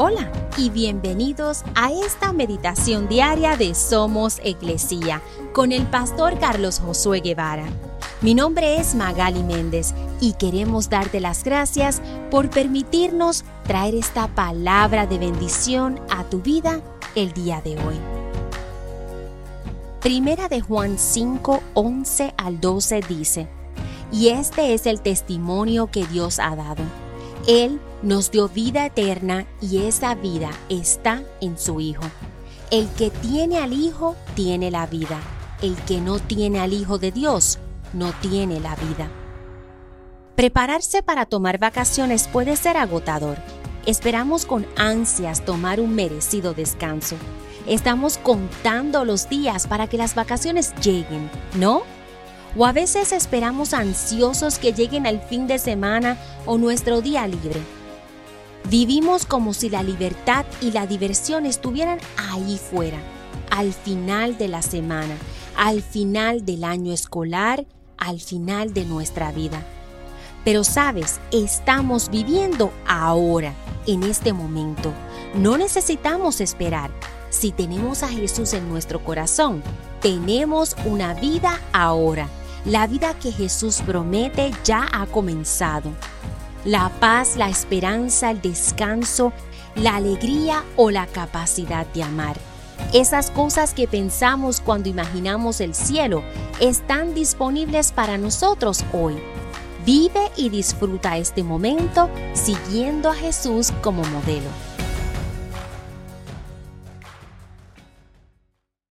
Hola y bienvenidos a esta meditación diaria de Somos Iglesia con el pastor Carlos Josué Guevara. Mi nombre es Magali Méndez y queremos darte las gracias por permitirnos traer esta palabra de bendición a tu vida el día de hoy. Primera de Juan 5, 11 al 12 dice, y este es el testimonio que Dios ha dado él nos dio vida eterna y esa vida está en su Hijo. El que tiene al Hijo tiene la vida. El que no tiene al Hijo de Dios no tiene la vida. Prepararse para tomar vacaciones puede ser agotador. Esperamos con ansias tomar un merecido descanso. Estamos contando los días para que las vacaciones lleguen, ¿no? O a veces esperamos ansiosos que lleguen al fin de semana o nuestro día libre. Vivimos como si la libertad y la diversión estuvieran ahí fuera, al final de la semana, al final del año escolar, al final de nuestra vida. Pero sabes, estamos viviendo ahora, en este momento. No necesitamos esperar. Si tenemos a Jesús en nuestro corazón, tenemos una vida ahora. La vida que Jesús promete ya ha comenzado. La paz, la esperanza, el descanso, la alegría o la capacidad de amar. Esas cosas que pensamos cuando imaginamos el cielo están disponibles para nosotros hoy. Vive y disfruta este momento siguiendo a Jesús como modelo.